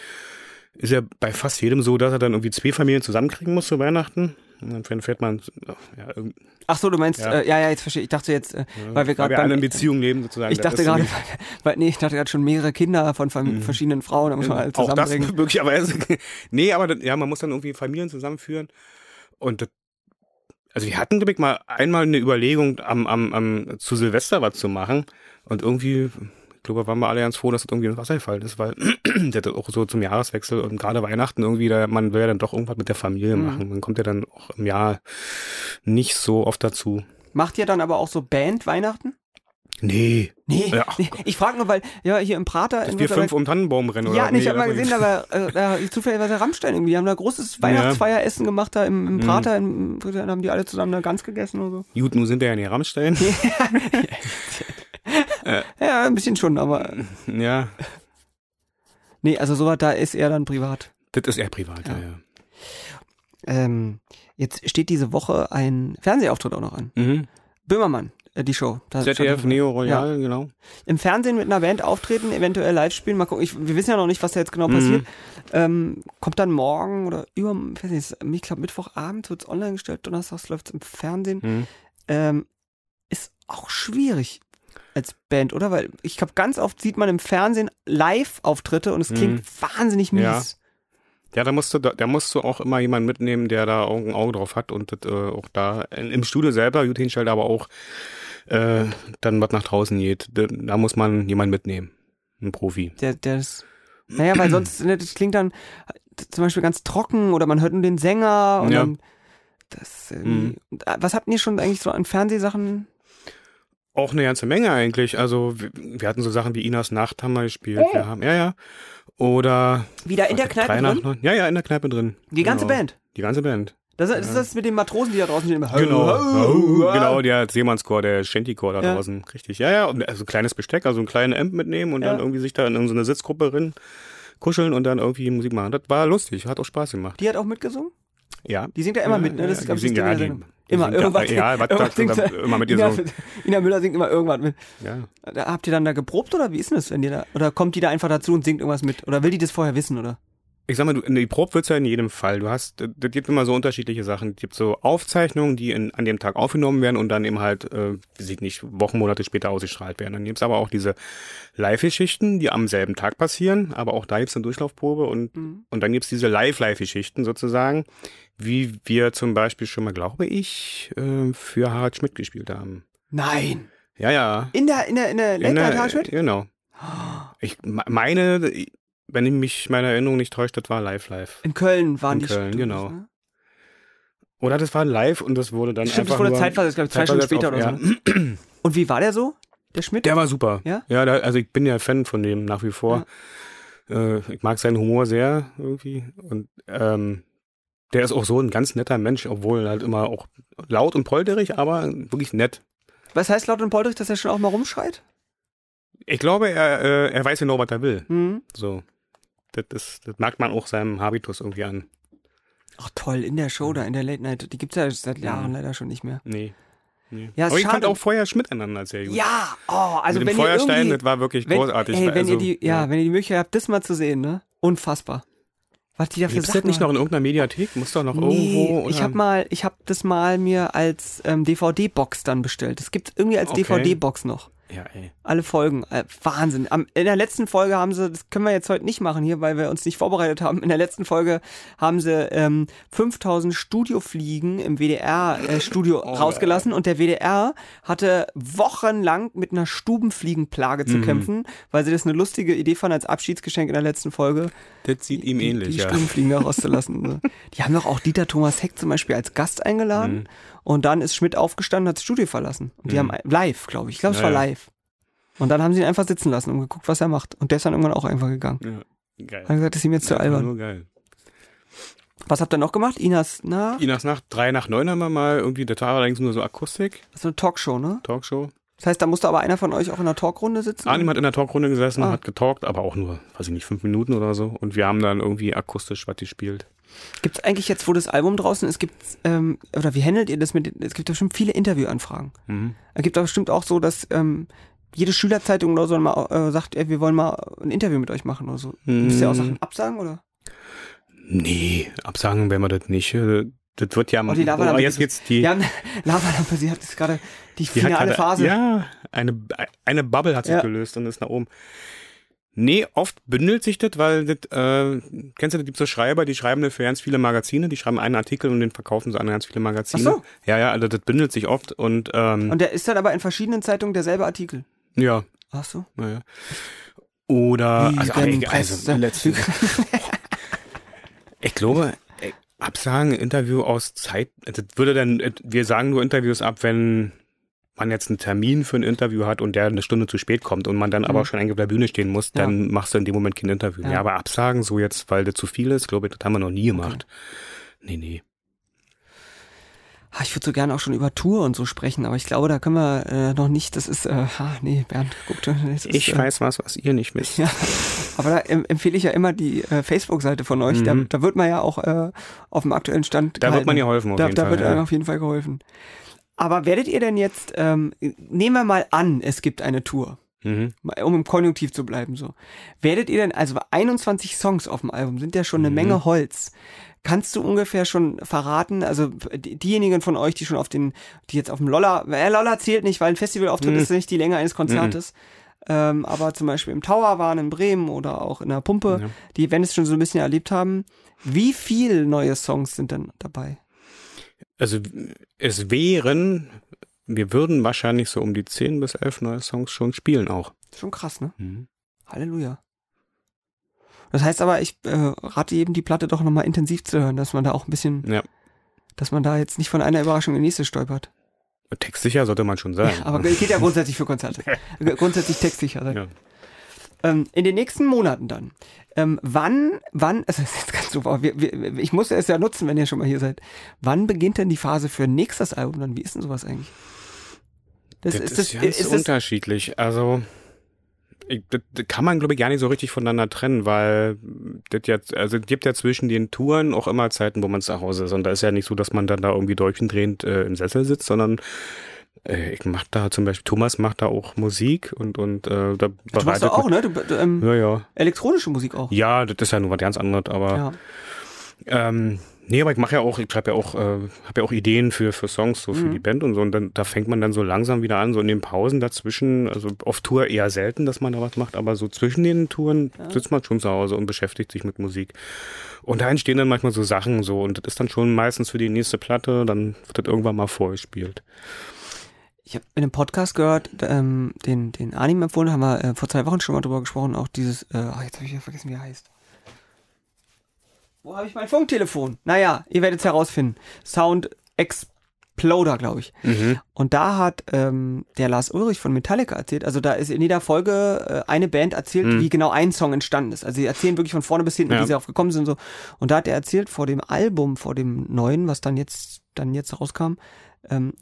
ist ja bei fast jedem so, dass er dann irgendwie zwei Familien zusammenkriegen muss zu Weihnachten. Und dann fährt man, ja, Ach so, du meinst, Ja. äh, ja, ja, jetzt verstehe ich. Ich dachte jetzt, äh, weil wir gerade weil wir alle in Beziehung leben sozusagen. Ich dachte gerade, weil, nee, ich dachte gerade schon mehrere Kinder von Fam verschiedenen Frauen, da muss man alle auch das zusammenbringen. möglicherweise. nee, aber das, ja, man muss dann irgendwie Familien zusammenführen. Und das, also wir hatten, glaube ich, mal einmal eine Überlegung, am, am, am zu Silvester was zu machen. Und irgendwie, glaube, waren wir alle ganz froh, dass das irgendwie ins Wasser gefallen ist, weil das auch so zum Jahreswechsel und gerade Weihnachten irgendwie, da, man will ja dann doch irgendwas mit der Familie Mhm. machen. Man kommt ja dann auch im Jahr nicht so oft dazu. Macht ihr dann aber auch so Band Weihnachten? Nee. Nee, Ja, nee. ich frage nur, weil, ja, hier im Prater Dass in wir fünf um Tannenbaum rennen, oder? Ja, nee, ich habe mal gesehen, da war äh, da, zufälligerweise Rammstein irgendwie. Die haben da großes Weihnachtsfeieressen gemacht da im, im Mhm. Prater. Im, dann haben die alle zusammen eine Gans gegessen oder so. Gut, nun sind wir ja in der Rammstein. Ja, ein bisschen schon, aber ja, nee, also sowas da ist eher dann privat. das ist eher privat, ja, Ja. ja. Ähm, jetzt steht diese Woche ein Fernsehauftritt auch noch an. Mhm. Böhmermann, äh, die Show. Da ZDF Neo Royal, genau. Im Fernsehen mit einer Band auftreten, eventuell live spielen. Mal gucken, ich, wir wissen ja noch nicht, was da jetzt genau Mhm. passiert. Ähm, kommt dann morgen oder über, ich weiß nicht, ich glaube Mittwochabend wird's online gestellt, donnerstags läuft's im Fernsehen. Mhm. ähm, ist auch schwierig als Band, oder? Weil ich glaube, ganz oft sieht man im Fernsehen Live-Auftritte und es klingt wahnsinnig mies. Ja. Ja, da musst du, da, musst du auch immer jemanden mitnehmen, der da ein Auge drauf hat und äh, auch da im Studio selber gut hinstellt, aber auch äh, dann was nach draußen geht. Da, da muss man jemanden mitnehmen. Ein Profi. Der, der ist, naja, weil sonst, ne, das klingt dann zum Beispiel ganz trocken oder man hört nur den Sänger und Ja. dann, das, irgendwie, Mhm. Äh, was habt ihr schon eigentlich so an Fernsehsachen? Auch eine ganze Menge eigentlich. Also wir, wir hatten so Sachen wie Inas Nacht haben wir gespielt. Wir haben, ja, ja. Oder Wieder in der Kneipe drin? neun? Ja, ja, in der Kneipe drin. Die ganze Genau. Band? Die ganze Band. Das, ist- das ist das mit den Matrosen, die da draußen stehen. Genau. genau, der Seemannschor, der Shanty-Chor da Ja. draußen. Richtig. Ja, ja. Und also kleines Besteck, also ein kleinen Amp mitnehmen und Ja. dann irgendwie sich da in so eine Sitzgruppe rein kuscheln und dann irgendwie Musik machen. Das war lustig, hat auch Spaß gemacht. Die hat auch mitgesungen? Ja. Die singt ja immer Ja, mit, ne? ja, Das ist, die glaube ich, singt- ja, der die- Immer singt- irgendwas. ja, was irgendwas sie da singt immer mit ihr Ina, so. Ina Müller singt immer irgendwas mit. Ja. Da, habt ihr dann da geprobt oder wie ist denn das, wenn ihr da, oder kommt die da einfach dazu und singt irgendwas mit? Oder will die das vorher wissen, oder? Ich sag mal, du, die Probe wird's ja in jedem Fall. Du hast, das gibt immer so unterschiedliche Sachen. Es gibt so Aufzeichnungen, die in, an dem Tag aufgenommen werden und dann eben halt, äh, weiß nicht, Wochen, Monate später ausgestrahlt werden. Dann gibt's aber auch diese Live-Geschichten, die am selben Tag passieren, aber auch da gibt's eine Durchlaufprobe und, Mhm. und dann gibt's diese Live-Live-Geschichten sozusagen, wie wir zum Beispiel schon mal, glaube ich, äh, für Harald Schmidt gespielt haben. Nein. Ja, ja. In der, in der, in der Late der- Night Hartschmidt? Genau. Ich me- meine, wenn ich mich meine Erinnerung nicht täuscht, das war live live. In Köln waren In die Köln, Studios, genau. Ne? Oder das war live und das wurde dann Stimmt, das einfach wurde nur zeitweise, ich glaube, zwei Stunden später auf- oder so. Ne? Und wie war der so? Der Schmidt? Der war super. Ja? Ja, da, also ich bin ja Fan von dem nach wie vor. Äh, ich mag seinen Humor sehr irgendwie. Und ähm, der ist auch so ein ganz netter Mensch, obwohl halt immer auch laut und polterig, aber wirklich nett. Was heißt laut und polterig, dass er schon auch mal rumschreit? Ich glaube, er, äh, er weiß genau, was er will. Mhm. So. Das, ist, das merkt man auch seinem Habitus irgendwie an. Ach toll, in der Show da, in der Late Night, die gibt's ja seit Jahren Mhm. leider schon nicht mehr. Nee. nee. Ja, aber ich fand auch vorher Schmidt einander sehr gut. Ja, oh, also Mit wenn dem Feuerstein, ihr irgendwie, das war wirklich wenn, großartig. Ey, wenn also, ihr die, ja, wenn ihr die Möglichkeit habt, das mal zu sehen, ne? Unfassbar. Was die da für Gibt's das nicht noch in irgendeiner Mediathek? Muss doch noch Nee, irgendwo. Oder? ich habe mal, ich habe das mal mir als ähm, DVD-Box dann bestellt. Das gibt's irgendwie als Okay. DVD-Box noch. Ja, ey. Alle Folgen. Äh, Wahnsinn. Am, in der letzten Folge haben sie, das können wir jetzt heute nicht machen hier, weil wir uns nicht vorbereitet haben. In der letzten Folge haben sie ähm, 5000 Studiofliegen im WDR-Studio Oh, rausgelassen und der WDR hatte wochenlang mit einer Stubenfliegenplage zu Mhm. kämpfen, weil sie das eine lustige Idee fanden als Abschiedsgeschenk in der letzten Folge. Das sieht ihm die, ähnlich, die ja. Stubenfliegen da rauszulassen. ne? Die haben doch auch Dieter Thomas Heck zum Beispiel als Gast eingeladen Mhm. und dann ist Schmidt aufgestanden, hat das Studio verlassen. Und die Mhm. haben live, glaube ich. Ich glaube, es war live. Und dann haben sie ihn einfach sitzen lassen und geguckt, was er macht. Und der ist dann irgendwann auch einfach gegangen. Ja, geil. Hat gesagt, das ist ihm jetzt zu albern. Nur geil. Was habt ihr noch gemacht? Inas, na, Inas Nacht, drei nach neun haben wir mal irgendwie, das war allerdings nur so Akustik, das ist eine Talkshow, ne? Talkshow. Das heißt, da musste aber einer von euch auch in der Talkrunde sitzen? Arnim hat in der Talkrunde gesessen, Ah. hat getalkt, aber auch nur, weiß ich nicht, fünf Minuten oder so. Und wir haben dann irgendwie akustisch was gespielt. Gibt es eigentlich jetzt, wo das Album draußen ist, gibt's, ähm, oder wie handelt ihr das mit, es gibt bestimmt viele Interviewanfragen. Mhm. Es gibt aber bestimmt auch so, dass ähm, jede Schülerzeitung oder so mal äh, sagt, ey, wir wollen mal ein Interview mit euch machen oder so. Müsst ihr auch Mhm. Sachen absagen, oder? Nee, absagen werden wir das nicht. Äh, Das wird ja Oh, die Lavalampe oh, jetzt gibt geht's die, Ja, Lavalampe, sie hat jetzt gerade die finale gerade- Phase. Ja, eine, eine Bubble hat sich Ja. gelöst und ist nach oben. Nee, oft bündelt sich das, weil das, äh, kennst du, da gibt's so Schreiber, die schreiben das für ganz viele Magazine, die schreiben einen Artikel und den verkaufen sie an ganz viele Magazine. Ach so. Ja, ja, also das bündelt sich oft und, ähm, Und der ist dann aber in verschiedenen Zeitungen derselbe Artikel. Ja, Ach so. naja. Oder, Wie also, also letzte, ich glaube, ey, Absagen, Interview aus Zeit, das würde dann, äh, wir sagen nur Interviews ab, wenn man jetzt einen Termin für ein Interview hat und der eine Stunde zu spät kommt und man dann aber Mhm. schon eigentlich auf der Bühne stehen muss, Ja. dann machst du in dem Moment kein Interview. Ja. Ja, aber Absagen so jetzt, weil das zu viel ist, glaube ich, das haben wir noch nie gemacht. Nee, nee. Ah, Ich würde so gerne auch schon über Tour und so sprechen, aber ich glaube, da können wir äh, noch nicht. Das ist, äh, ah, nee, Bernd, guck, das ist, Ich äh, weiß was, was ihr nicht wisst. Ja, aber da em empfehle ich ja immer die äh, Facebook-Seite von euch. Da, Mhm. da wird man ja auch äh, auf dem aktuellen Stand. Da wird man gehalten. geholfen auf da, jeden da Fall. wird einem ja. auf jeden Fall geholfen. Aber werdet ihr denn jetzt, ähm, nehmen wir mal an, es gibt eine Tour, Mhm. um im Konjunktiv zu bleiben so. Werdet ihr denn, also 21 Songs auf dem Album sind ja schon eine Mhm. Menge Holz. Kannst du ungefähr schon verraten, also die- diejenigen von euch, die schon auf den, die jetzt auf dem Lolla, äh, Lolla zählt nicht, weil ein Festivalauftritt Mhm. ist nicht die Länge eines Konzertes, ähm, aber zum Beispiel im Tower waren in Bremen oder auch in der Pumpe, Ja. die, wenn es schon so ein bisschen erlebt haben, wie viel neue Songs sind denn dabei? Also es wären, wir würden wahrscheinlich so um die 10 bis 11 neue Songs schon spielen auch. Schon krass, ne? Mhm. Halleluja. Das heißt aber, ich äh, rate jedem, die Platte doch nochmal intensiv zu hören, dass man da auch ein bisschen, Ja. dass man da jetzt nicht von einer Überraschung in die nächste stolpert. Textsicher sollte man schon sein. Ja, aber geht ja grundsätzlich für Konzerte. grundsätzlich textsicher sein. Ja. Ähm, in den nächsten Monaten dann. Ähm, wann, wann, also das ist jetzt ganz super, wir, wir, ich muss es ja nutzen, wenn ihr schon mal hier seid. Wann beginnt denn die Phase für nächstes Album dann? Wie ist denn sowas eigentlich? Das, ist, ganz ist das, unterschiedlich. Also ich, das, das kann man, glaube ich, gar nicht so richtig voneinander trennen, weil das jetzt, also es gibt ja zwischen den Touren auch immer Zeiten, wo man zu Hause ist. Und da ist ja nicht so, dass man dann da irgendwie durchdrehend äh, im Sessel sitzt, sondern äh, ich mach da zum Beispiel, Thomas macht da auch Musik und, und äh, da du machst doch auch, ne? Du, du, ähm, Ja, ja. elektronische Musik auch. Ja, das ist ja nur was ganz anderes, aber Ja. ähm, nee, aber ich mache ja auch, ich schreibe ja auch, äh, habe ja auch Ideen für für Songs so für Mhm. die Band und so und dann da fängt man dann so langsam wieder an, so in den Pausen dazwischen, also auf Tour eher selten, dass man da was macht, aber so zwischen den Touren sitzt man schon zu Hause und beschäftigt sich mit Musik. Und da entstehen dann manchmal so Sachen so und das ist dann schon meistens für die nächste Platte, dann wird das irgendwann mal vorgespielt. Ich habe in einem Podcast gehört, ähm, den, den Arnim empfohlen, haben wir äh, vor zwei Wochen schon mal drüber gesprochen, auch dieses, äh, ach, jetzt habe ich wieder vergessen, wie er heißt. Wo habe ich mein Funktelefon? Naja, ihr werdet es herausfinden. Sound Exploder, glaube ich. Mhm. Und da hat ähm, der Lars Ulrich von Metallica erzählt, also da ist in jeder Folge äh, eine Band erzählt, Mhm. wie genau ein Song entstanden ist. Also sie erzählen wirklich von vorne bis hinten, Ja. wie sie darauf gekommen sind und so. Und da hat er erzählt, vor dem Album, vor dem neuen, was dann jetzt, dann jetzt rauskam, ähm,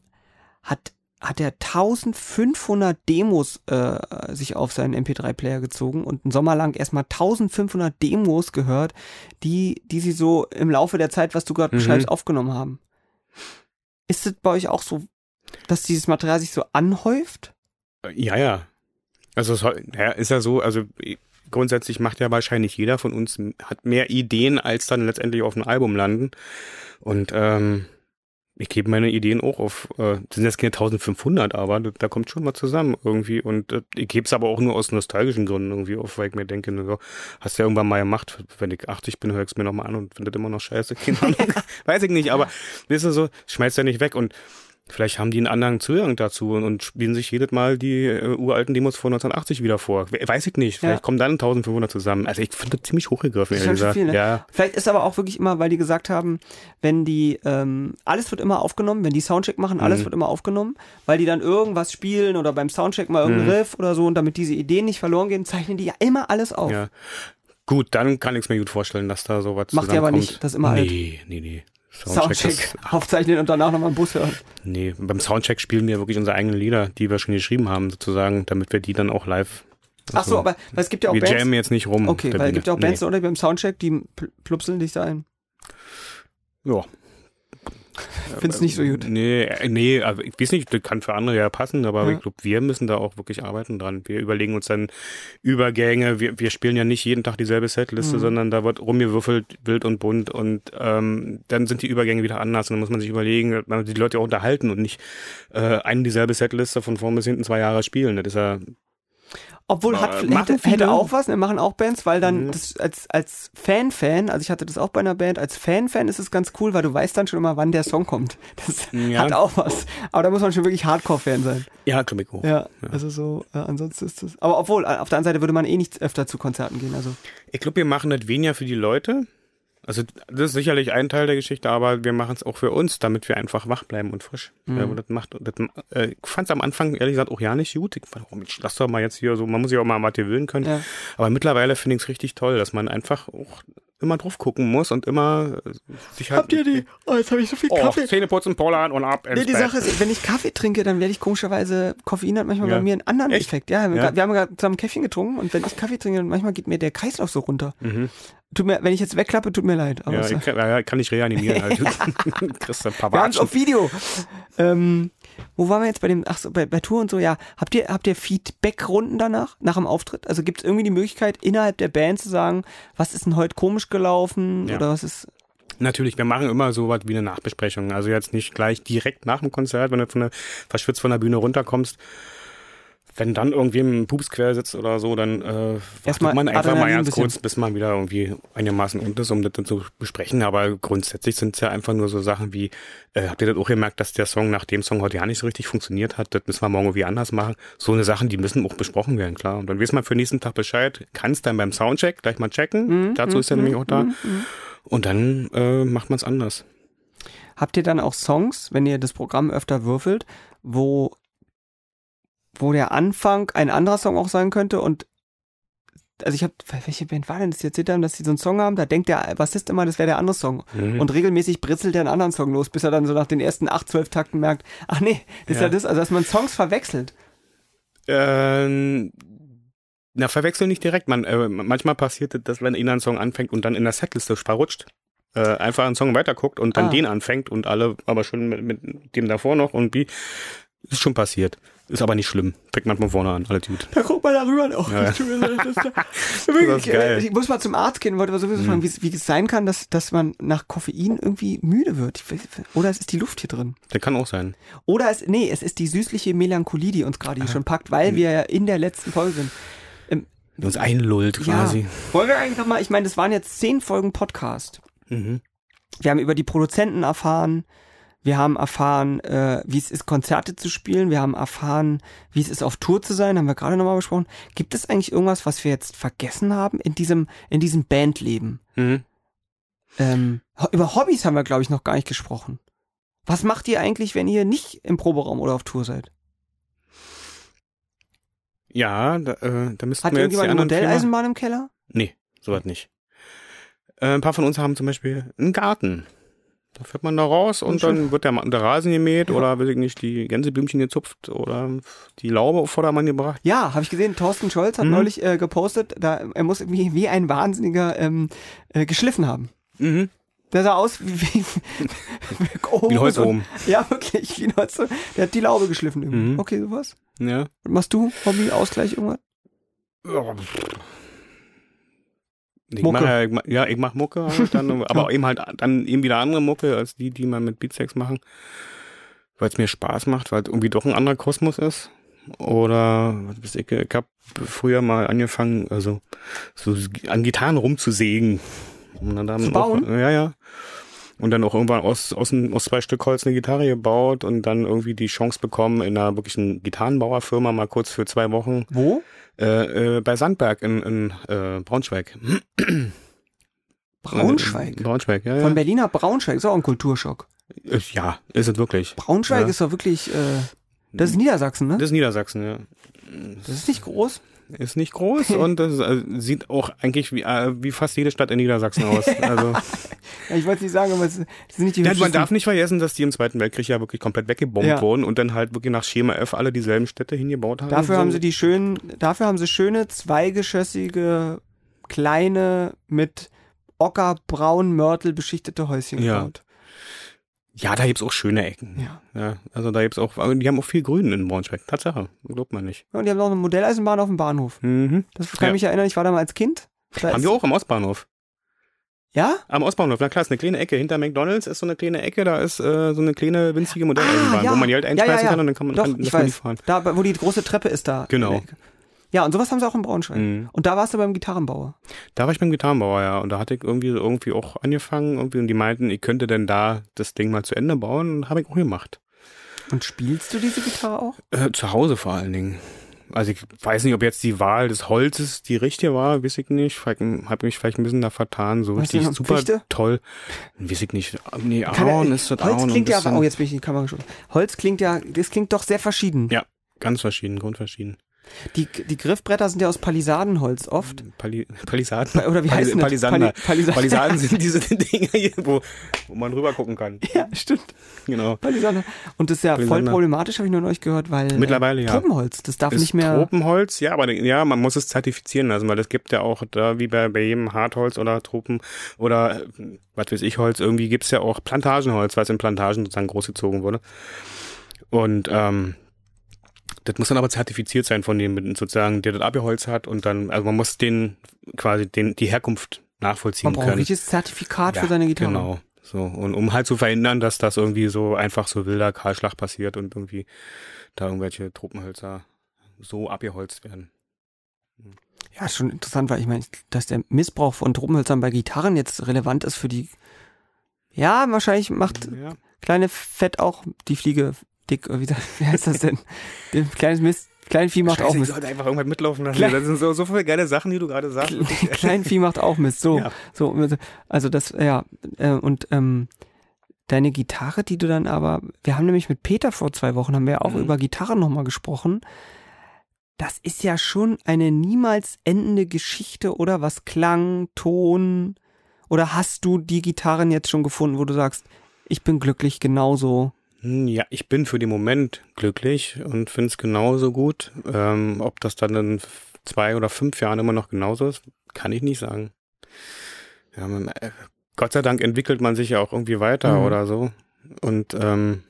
hat hat er 1500 Demos äh, sich auf seinen MP3-Player gezogen und einen Sommer lang erstmal 1500 Demos gehört, die, die sie so im Laufe der Zeit, was du gerade Mhm. beschreibst, aufgenommen haben. Ist es bei euch auch so, dass dieses Material sich so anhäuft? Ja, ja. Also es ja, ist ja so, also grundsätzlich macht ja wahrscheinlich jeder von uns hat mehr Ideen, als dann letztendlich auf einem Album landen. Und ähm, ich gebe meine Ideen auch auf, äh, das sind jetzt keine 1500, aber da, kommt schon mal zusammen irgendwie. Und äh, ich gebe es aber auch nur aus nostalgischen Gründen irgendwie auf, weil ich mir denke, so, hast du ja irgendwann mal gemacht, wenn ich 80 bin, höre ich es mir nochmal an und finde das immer noch scheiße. Keine Ahnung. Weiß ich nicht, aber weißt du so, schmeißt ja nicht weg und Vielleicht haben die einen anderen Zugang dazu und, und spielen sich jedes Mal die äh, uralten Demos von 1980 wieder vor. We- Weiß ich nicht. Vielleicht Ja. kommen dann 1500 zusammen. Also ich finde das ziemlich hochgegriffen, ehrlich gesagt. viel, ne? Ja. Vielleicht ist aber auch wirklich immer, weil die gesagt haben, wenn die, ähm, alles wird immer aufgenommen, wenn die Soundcheck machen, alles Mhm. wird immer aufgenommen, weil die dann irgendwas spielen oder beim Soundcheck mal irgendeinen Mhm. Riff oder so und damit diese Ideen nicht verloren gehen, zeichnen die ja immer alles auf. ja. Gut, dann kann ich es mir gut vorstellen, dass da sowas Macht ihr aber nicht, das immer halt Nee, nee, nee. Soundcheck, aufzeichnen und danach nochmal einen Bus hören. nee, beim Soundcheck spielen wir wirklich unsere eigenen Lieder, die wir schon geschrieben haben, sozusagen, damit wir die dann auch live. Ach so, aber weil es gibt ja auch wir Bands. jammen jetzt nicht rum. Okay, weil es gibt ja auch Bands Nee. oder beim Soundcheck, die pl- plupseln dich da ein. Ja. Find's nicht so gut. Nee, äh, nee, also ich weiß nicht, das kann für andere ja passen, aber Ja. ich glaube, wir müssen da auch wirklich arbeiten dran. Wir überlegen uns dann Übergänge, wir, wir spielen ja nicht jeden Tag dieselbe Setliste, Mhm. sondern da wird rumgewürfelt, wild und bunt und ähm, dann sind die Übergänge wieder anders und dann muss man sich überlegen, man muss die Leute auch unterhalten und nicht äh, eine dieselbe Setliste von vorn bis hinten zwei Jahre spielen. Das ist ja Obwohl hat, hätte, hätte auch was, ne, machen auch Bands, weil dann Mhm. das als, als Fan-Fan, also ich hatte das auch bei einer Band, als Fan-Fan ist es ganz cool, weil du weißt dann schon immer, wann der Song kommt. Das Ja. hat auch was. Aber da muss man schon wirklich Hardcore-Fan sein. ja, ich auch. Ja, also so, äh, ansonsten ist das. Aber obwohl, äh, auf der anderen Seite würde man eh nicht öfter zu Konzerten gehen. Also Ich glaube, wir machen das weniger für die Leute. Also das ist sicherlich ein Teil der Geschichte, aber wir machen es auch für uns, damit wir einfach wach bleiben und frisch. Mhm. Ja, das macht, das, äh, ich fand es am Anfang ehrlich gesagt auch ja nicht gut. Ich fand, oh Mensch, lass doch mal jetzt hier so, man muss ja auch mal was gewöhnen können. ja. Aber mittlerweile finde ich es richtig toll, dass man einfach auch immer drauf gucken muss und immer äh, sich halt. Oh, jetzt habe ich so viel Oh, Zähne putzen, Pollern und ab Nee, die Bett. Sache ist, wenn ich Kaffee trinke, dann werde ich komischerweise, Koffein hat manchmal Ja. bei mir einen anderen Echt? Effekt. Ja, wir, Ja. wir haben gerade zusammen Käffchen getrunken und wenn ich Kaffee trinke, dann manchmal geht mir der Kreislauf so runter. Mhm. Tut mir, wenn ich jetzt wegklappe, tut mir leid. Aber Ja, ich kann, ja, kann ich reanimieren. Halt. Kriegst ein paar Wir auf Video. ähm, wo waren wir jetzt bei dem, ach so, bei, bei Tour und so, ja. Habt ihr, habt ihr Feedback-Runden danach, nach dem Auftritt? Also gibt es irgendwie die Möglichkeit, innerhalb der Band zu sagen, was ist denn heute komisch gelaufen Ja. oder was ist, Natürlich, wir machen immer so was wie eine Nachbesprechung. Also jetzt nicht gleich direkt nach dem Konzert, wenn du von der, verschwitzt von der Bühne runterkommst. Wenn dann irgendwie ein Pups quer sitzt oder so, dann äh, Erstmal man einfach mal Adrenalin ganz bisschen. kurz, bis man wieder irgendwie einigermaßen unten ist, um das dann zu besprechen. Aber grundsätzlich sind es ja einfach nur so Sachen wie, äh, habt ihr das auch gemerkt, dass der Song nach dem Song heute ja nicht so richtig funktioniert hat? Das müssen wir morgen irgendwie anders machen. So eine Sachen, die müssen auch besprochen werden, klar. Und dann weiß man für den nächsten Tag Bescheid, kannst dann beim Soundcheck gleich mal checken. Mhm, Dazu ist er mhm, nämlich auch da. mhm, mhm. Und dann äh, macht man es anders. Habt ihr dann auch Songs, wenn ihr das Programm öfter würfelt, wo, wo der Anfang ein anderer Song auch sein könnte und also ich habe, welche Band war denn das, die erzählt haben, dass sie so einen Song haben, da denkt der Bassist immer, das wäre der andere Song. Mhm. Und regelmäßig britzelt er einen anderen Song los, bis er dann so nach den ersten acht, zwölf Takten merkt, ach nee, das ist ja Ja. das, also dass man Songs verwechselt. Ähm, na, verwechseln nicht direkt. Man, äh, manchmal passiert es, dass wenn einer ein Song anfängt und dann in der Setliste verrutscht, äh, einfach einen Song weiterguckt und dann Ah. den anfängt und alle aber schon mit, mit dem davor noch und wie. Ist schon passiert. Ist aber nicht schlimm. Fängt man von vorne an. Alles gut. Da guckt man darüber auch. Ja. Das ist äh, ich muss mal zum Arzt gehen, wollte aber sowieso Mhm. fragen, wie, es- wie es sein kann, dass, dass man nach Koffein irgendwie müde wird. Oder es ist die Luft hier drin. Der kann auch sein. Oder es, nee, es ist die süßliche Melancholie, die uns gerade hier schon packt, weil wir ja in der letzten Folge sind. Der uns einlullt quasi. Ja. Wollen wir eigentlich nochmal, ich meine, das waren jetzt zehn Folgen Podcast. Mhm. Wir haben über die Produzenten erfahren, wir haben erfahren, äh, wie es ist, Konzerte zu spielen, wir haben erfahren, wie es ist, auf Tour zu sein, haben wir gerade nochmal besprochen. Gibt es eigentlich irgendwas, was wir jetzt vergessen haben in diesem, in diesem Bandleben? Mhm. Ähm, über Hobbys haben wir, glaube ich, noch gar nicht gesprochen. Was macht ihr eigentlich, wenn ihr nicht im Proberaum oder auf Tour seid? Ja, da, äh, da müssten Hat wir jetzt die irgendjemand eine Modelleisenbahn im Keller? Nee, sowas nicht. Äh, ein paar von uns haben zum Beispiel einen Garten. Da fährt man da raus und schön. dann wird der, der Rasen gemäht Ja. oder weiß ich nicht, die Gänseblümchen gezupft oder die Laube auf Vordermann gebracht. Ja, habe ich gesehen. Thorsten Scholz hat Mhm. neulich äh, gepostet, da er muss irgendwie wie ein Wahnsinniger ähm, äh, geschliffen haben. Mhm. Der sah aus wie, wie, Wie ein Holzohm. Ja, wirklich, wie ein Holzohm. Der hat die Laube geschliffen. irgendwie. Mhm. Okay, sowas. Ja. Und machst du Hobby, Ausgleich, irgendwas? Ich Mucke. Mach, ja, ich mach, ja, ich mach Mucke, halt dann, aber eben halt dann eben wieder andere Mucke als die, die man mit Beatsex machen, weil es mir Spaß macht, weil es irgendwie doch ein anderer Kosmos ist. Oder was weiß ich, ich habe früher mal angefangen, also so an Gitarren rumzusägen. Und dann Zu bauen? Auch, ja, ja. Und dann auch irgendwann aus, aus, aus zwei Stück Holz eine Gitarre gebaut und dann irgendwie die Chance bekommen, in einer wirklichen Gitarrenbauerfirma mal kurz für zwei Wochen Wo? äh, äh, bei Sandberg in, in äh, Braunschweig. Braunschweig. Äh, Braunschweig, ja, ja. Von Berliner Braunschweig ist auch ein Kulturschock. Ja, ist es wirklich. Braunschweig Ja. ist doch wirklich, äh, das ist Niedersachsen, ne? Das ist Niedersachsen, ja. Das ist nicht groß. Ist nicht groß und das äh, sieht auch eigentlich wie, äh, wie fast jede Stadt in Niedersachsen aus. Also, Ja, ich wollte es nicht sagen, aber es sind nicht die ja, man darf nicht vergessen, dass die im Zweiten Weltkrieg ja wirklich komplett weggebombt Ja. wurden und dann halt wirklich nach Schema F alle dieselben Städte hingebaut haben. Dafür So. haben sie die schönen, dafür haben sie schöne zweigeschossige, kleine, mit ockerbraun Mörtel beschichtete Häuschen gebaut. Ja, da gibt's auch schöne Ecken. Ja. Ja, also da gibt's auch, die haben auch viel Grün in Braunschweig. Tatsache, glaubt man nicht. Ja, Und die haben noch eine Modelleisenbahn auf dem Bahnhof. Mhm. Das kann Ja. mich erinnern, ich war da mal als Kind. Da Haben wir auch am Ostbahnhof. Ja? Am Ostbahnhof, na klar, ist eine kleine Ecke. Hinter McDonalds ist so eine kleine Ecke, da ist äh, so eine kleine winzige Modelleisenbahn, Ah, ja. wo man die halt Ja, einschmeißen ja, ja. kann und dann kann man, Doch, kann, ich weiß. fahren. Da, wo die große Treppe ist da. Genau. Ja, und sowas haben sie auch in Braunschweig. Mhm. Und da warst du beim Gitarrenbauer. Da war ich beim Gitarrenbauer, ja. Und da hatte ich irgendwie, irgendwie auch angefangen irgendwie, und die meinten, ich könnte denn da das Ding mal zu Ende bauen. Und habe ich auch gemacht. Und spielst du diese Gitarre auch? Äh, zu Hause vor allen Dingen. Also ich weiß nicht, ob jetzt die Wahl des Holzes die richtige war, weiß ich nicht. Habe mich vielleicht ein bisschen da vertan. So Weißt richtig super Fichte? toll. Weiß ich nicht. Nee, Ahorn ist das Holz Ahorn. klingt ja, oh, jetzt bin ich in die Kamera geschoben. Holz klingt ja, das klingt doch sehr verschieden. Ja. Ganz verschieden, grundverschieden. Die, die Griffbretter sind ja aus Palisadenholz oft. Pali Palisaden. Pa- Oder wie heißt das? Palisander. Pali- Palisaden. Palisaden sind diese Dinger hier, wo, wo man rüber gucken kann. Ja, stimmt. Genau. Palisaden. Und das ist ja voll Palisander. problematisch, habe ich nur neulich gehört, weil Mittlerweile, äh, ja. Tropenholz, das darf ist nicht mehr. Tropenholz, ja, aber ja, man muss es zertifizieren lassen, weil es gibt ja auch da, wie bei, bei jedem Hartholz oder Tropen oder äh, was weiß ich Holz, irgendwie gibt's ja auch Plantagenholz, was in Plantagen sozusagen großgezogen wurde. Und ähm, das muss dann aber zertifiziert sein von dem sozusagen, der das Abgeholz hat und dann, also man muss den quasi den die Herkunft nachvollziehen Man braucht ein richtiges Zertifikat Ja, für seine Gitarre. Genau. So, und um halt zu verhindern, dass das irgendwie so einfach so wilder Kahlschlag passiert und irgendwie da irgendwelche Tropenhölzer so abgeholzt werden. Ja, schon interessant, weil ich meine, dass der Missbrauch von Tropenhölzern bei Gitarren jetzt relevant ist für die. Ja, wahrscheinlich macht Ja. kleine Fett auch die Fliege dick. Wie, wie heißt das denn? Dem kleines Mist, klein Vieh macht auch Scheiße, ich Mist. sollte einfach irgendwas mitlaufen lassen. Klar. Das sind so, so viele geile Sachen, die du gerade sagst. klein Vieh macht auch Mist. So, Ja. so, also das, ja, äh, und ähm, deine Gitarre, die du dann aber, wir haben nämlich mit Peter vor zwei Wochen, haben wir ja auch Mhm. über Gitarren nochmal gesprochen. Das ist ja schon eine niemals endende Geschichte, oder? Was Klang, Ton, oder hast du die Gitarren jetzt schon gefunden, wo du sagst, ich bin glücklich genauso? Hm, Ja, ich bin für den Moment glücklich und finde es genauso gut. Ähm, ob das dann in zwei oder fünf Jahren immer noch genauso ist, kann ich nicht sagen. Ja, man, äh, Gott sei Dank entwickelt man sich ja auch irgendwie weiter Mhm. oder so. Und ähm,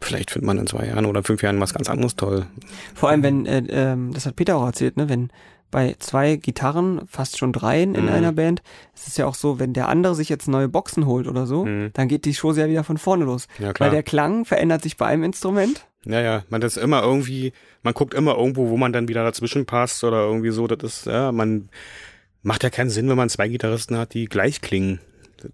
vielleicht findet man in zwei Jahren oder fünf Jahren was ganz anderes toll. Vor allem, wenn, äh, ähm, das hat Peter auch erzählt, ne, wenn bei zwei Gitarren, fast schon dreien in Mhm. einer Band, ist es ja auch so, wenn der andere sich jetzt neue Boxen holt oder so, Mhm. dann geht die Show ja wieder von vorne los. Ja, Weil klar. der Klang verändert sich bei einem Instrument. Ja, ja, man das ist immer irgendwie, man guckt immer irgendwo, wo man dann wieder dazwischen passt oder irgendwie so. Das ist, ja, man macht ja keinen Sinn, wenn man zwei Gitarristen hat, die gleich klingen.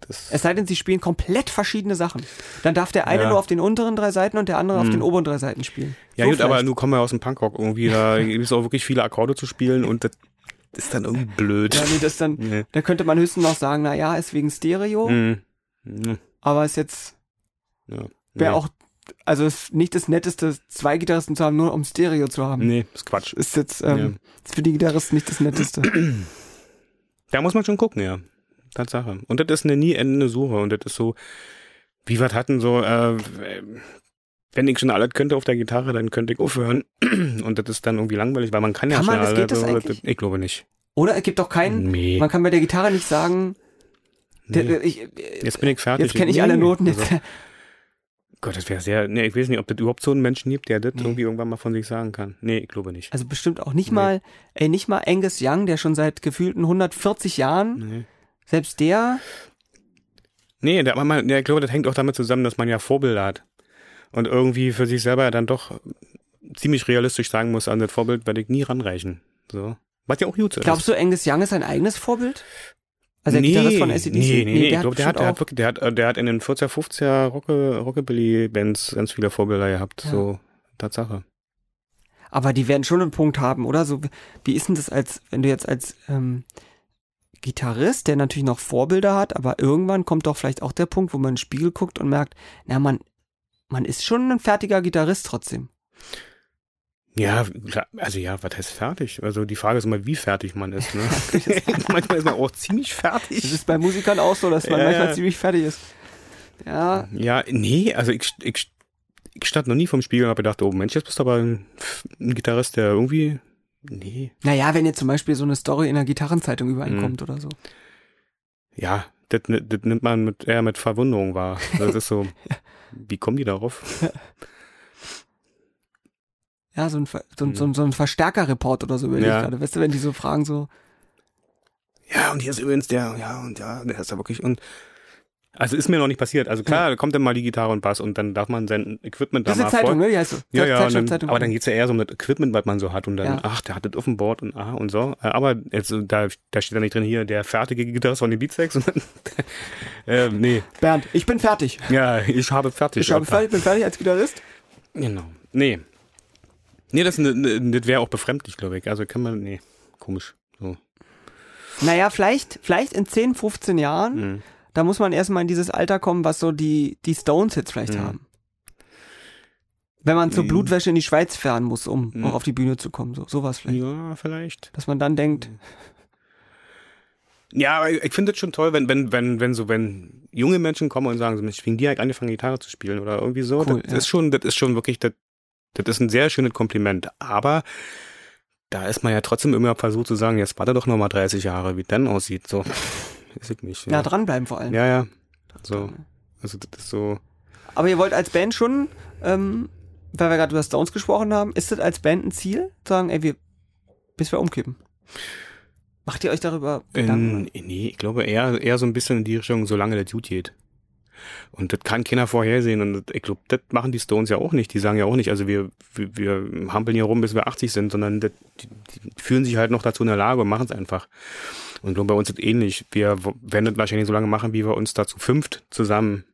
Das Es sei denn, sie spielen komplett verschiedene Sachen. Dann darf der eine Ja. nur auf den unteren drei Seiten und der andere auf Mhm. den oberen drei Seiten spielen. Ja, So gut, aber vielleicht. nun kommen wir aus dem Punkrock irgendwie. Da gibt es auch wirklich viele Akkorde zu spielen und das ist dann irgendwie blöd. Ja, nee, das dann, Nee. da könnte man höchstens noch sagen, na ja, ist wegen Stereo, Mhm. Mhm. aber ist jetzt, Ja. Wäre Nee. auch, also ist nicht das Netteste, zwei Gitarristen zu haben, nur um Stereo zu haben. Nee, ist Quatsch. Ist jetzt ähm, ist für die Gitarristen nicht das Netteste. Da muss man schon gucken, ja. Tatsache. Und das ist eine nie endende Suche. Und das ist so, wie wir hatten, so, äh, wenn ich schon alles könnte auf der Gitarre, dann könnte ich aufhören. Und das ist dann irgendwie langweilig, weil man kann ja Kann man schnell das? Geht das alles. eigentlich? Ich glaube nicht. Oder es gibt doch keinen, Nee. man kann bei der Gitarre nicht sagen, nee. der, ich, Jetzt bin ich fertig. jetzt kenne ich alle Noten. Jetzt, Also, Gott, das wäre sehr, nee, ich weiß nicht, ob das überhaupt so einen Menschen gibt, der das Nee. irgendwie irgendwann mal von sich sagen kann. Nee, ich glaube nicht. also bestimmt auch nicht mal, ey, nicht mal Angus Young, der schon seit gefühlten 140 Jahren. Selbst der, Nee, der, man, der, ich glaube, das hängt auch damit zusammen, dass man ja Vorbilder hat. Und irgendwie für sich selber dann doch ziemlich realistisch sagen muss, an das Vorbild werde ich nie ranreichen. So. Was ja auch gut ist. glaubst du, Angus Young ist ein eigenes Vorbild? Also der Gitarrist von ACDC? Nee, nee, nee. ich glaube, der hat, der hat wirklich, der hat, der hat in den 40er, 50er Rocke, Rockabilly-Bands ganz viele Vorbilder gehabt. Ja. So, Tatsache. Aber die werden schon einen Punkt haben, oder? So, wie ist denn das als, wenn du jetzt als ähm, Gitarrist, der natürlich noch Vorbilder hat, aber irgendwann kommt doch vielleicht auch der Punkt, wo man in den Spiegel guckt und merkt, na, man, man ist schon ein fertiger Gitarrist trotzdem. Ja, also ja, was heißt fertig? Also die Frage ist immer, wie fertig man ist. Ne? Manchmal ist man auch ziemlich Das fertig. ist bei Musikern auch so, dass man Ja, manchmal ziemlich fertig ist. Ja, Ja, nee, also ich, ich, ich stand noch nie vom Spiegel und habe gedacht, oh Mensch, jetzt bist du aber ein, ein Gitarrist, der irgendwie, nee, naja, wenn jetzt zum Beispiel so eine Story in der Gitarrenzeitung übereinkommt Mhm. oder so. ja, das, das nimmt man mit, eher mit Verwunderung wahr. Das ist so, wie kommen die darauf? Ja, so ein, Ver- so, ein- so, so ein Verstärkerreport oder so überlegt Ja. gerade. Weißt du, wenn die so fragen, so, Ja, und hier ist übrigens der, ja, und ja, der ist da wirklich, und also ist mir noch nicht passiert. Also klar, da kommt dann mal die Gitarre und Bass und dann darf man sein Equipment da das ist mal eine Zeitung, voll. ne? Die heißt so. Ja, ja, und Zeitschrift, dann, Zeitung. aber dann geht's ja eher so um das Equipment, was man so hat und dann, Ja. ach, der hat das auf dem Board und ah und so. Äh, Aber jetzt, so, da, da steht da nicht drin hier, der fertige Gitarrist von den Beatsex, sondern, äh, nee, Bernd, ich bin fertig. ja, ich habe fertig. Ich habe fertig, bin fertig als Gitarrist. Genau. Nee. Nee, das, ne- ne- das wäre auch befremdlich, glaube ich. Also kann man, nee, komisch. So. Naja, vielleicht, vielleicht in 10, 15 Jahren, Mhm. Da muss man erstmal in dieses Alter kommen, was so die, die Stones jetzt vielleicht Mhm. haben. Wenn man zur Mhm. Blutwäsche in die Schweiz fahren muss, um Mhm. auch auf die Bühne zu kommen. So, sowas vielleicht. Ja, vielleicht. Dass man dann denkt, Ja, aber ich finde es schon toll, wenn, wenn, wenn, wenn so, wenn junge Menschen kommen und sagen, so, Mensch, direkt angefangen, Gitarre zu spielen oder irgendwie so. Cool, das ja. ist schon, das ist schon wirklich, das, das ist ein sehr schönes Kompliment. Aber da ist man ja trotzdem immer versucht zu sagen, jetzt warte doch noch mal 30 Jahre, wie es dann aussieht. So, weiß ich nicht. ja, dranbleiben vor allem. ja, ja. So, also das ist so. Aber ihr wollt als Band schon, ähm, weil wir gerade über Stones gesprochen haben, ist das als Band ein Ziel? Sagen, ey, wir, bis wir umkippen. Macht ihr euch darüber Gedanken? In, nee, ich glaube eher, eher so ein bisschen in die Richtung, solange das gut geht. Und das kann keiner vorhersehen. Und ich glaube, das machen die Stones ja auch nicht. Die sagen ja auch nicht, also wir, wir, wir hampeln hier rum, bis wir 80 sind, sondern das, die, die fühlen sich halt noch dazu in der Lage und machen es einfach. Und glaube, bei uns ist es ähnlich. Wir werden das wahrscheinlich so lange machen, wie wir uns dazu fünft zusammen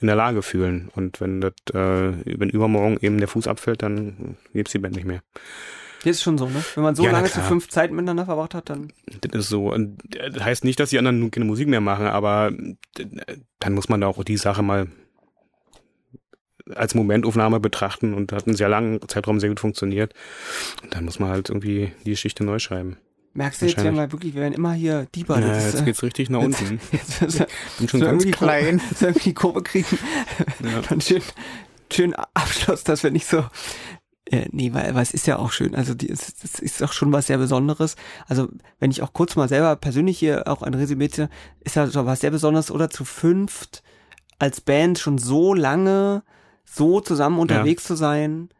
in der Lage fühlen. Und wenn das, äh, wenn übermorgen eben der Fuß abfällt, dann gibt's die Band nicht mehr. Hier ist schon so, ne? Wenn man so Ja, lange zu fünf Zeit miteinander verbracht hat, dann. Das ist so. Und das heißt nicht, dass die anderen nun keine Musik mehr machen, aber dann muss man da auch die Sache mal als Momentaufnahme betrachten und hat einen sehr langen Zeitraum sehr gut funktioniert. Und dann muss man halt irgendwie die Geschichte neu schreiben. Merkst du jetzt, wenn wir wirklich, wir werden immer hier deeper. Ja, das ist, jetzt äh, geht's richtig nach jetzt- unten. jetzt müssen wir- Bin schon so ganz die Kurve- klein. so irgendwie die Kurve kriegen. Ja. Dann schön, schön Abschluss, dass wir nicht so. Äh, nee, weil, weil es ist ja auch schön. Also die, es, es ist doch schon was sehr Besonderes. Also wenn ich auch kurz mal selber persönlich hier auch ein Resümee ziehe, ist ja so was sehr Besonderes oder zu fünft als Band schon so lange so zusammen unterwegs zu sein.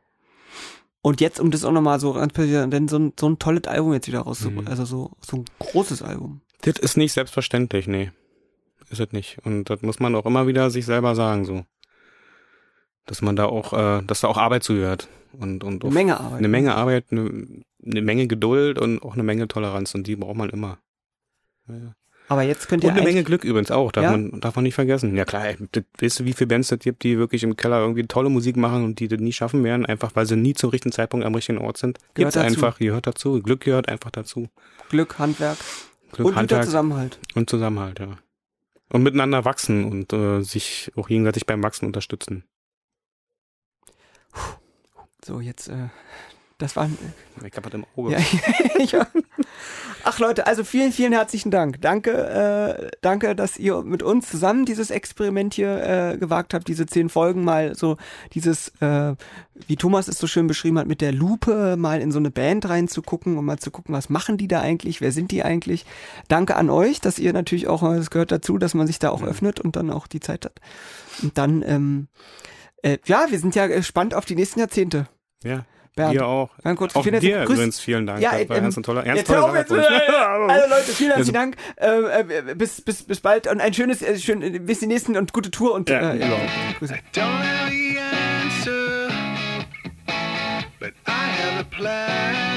Und jetzt, um das auch nochmal so ganz persönlich, denn so ein, so ein tolles Album jetzt wieder rauszubringen. Mhm. Also so, so ein großes Album. Das ist nicht selbstverständlich, nee. Ist es nicht. Und das muss man auch immer wieder sich selber sagen, so. Dass man da auch, äh, dass da auch Arbeit zugehört. Und, und Eine Menge Arbeit. eine Menge Arbeit, eine, eine Menge Geduld und auch eine Menge Toleranz. Und die braucht man immer. Ja. Aber jetzt könnt ihr Und eine Menge Glück übrigens auch, darf, Ja? man, darf man nicht vergessen. Ja klar, das, weißt du, wie viele Bands es gibt, die wirklich im Keller irgendwie tolle Musik machen und die das nie schaffen werden, einfach weil sie nie zum richtigen Zeitpunkt am richtigen Ort sind. Gehört Gibt's dazu. einfach, gehört dazu. Glück gehört einfach dazu. Glück, Handwerk Glück, und Handwerk Zusammenhalt. und Zusammenhalt, ja. Und miteinander wachsen und äh, sich auch gegenseitig beim Wachsen unterstützen. So, jetzt, äh, das war. Ich hab im Auge. Ja, ja. Ach Leute, also vielen, vielen herzlichen Dank. Danke, äh, danke, dass ihr mit uns zusammen dieses Experiment hier äh, gewagt habt, diese zehn Folgen mal so dieses, äh, wie Thomas es so schön beschrieben hat, mit der Lupe mal in so eine Band reinzugucken und mal zu gucken, was machen die da eigentlich, wer sind die eigentlich. Danke an euch, dass ihr natürlich auch, es gehört dazu, dass man sich da auch mhm. öffnet und dann auch die Zeit hat. Und dann, ähm, äh, ja, wir sind ja gespannt auf die nächsten Jahrzehnte. Ja. Bernd. Dir auch. Ganz kurz, auch vielen dir übrigens vielen Dank. Ja, das war ähm, ernst und toller, ernst toller jetzt, äh, Also Leute, vielen herzlichen Dank. Äh, bis, bis, bis bald und ein schönes, äh, schön, bis die nächsten und gute Tour und ja, äh, ja. Grüße. I don't know the answer, but I have a plan.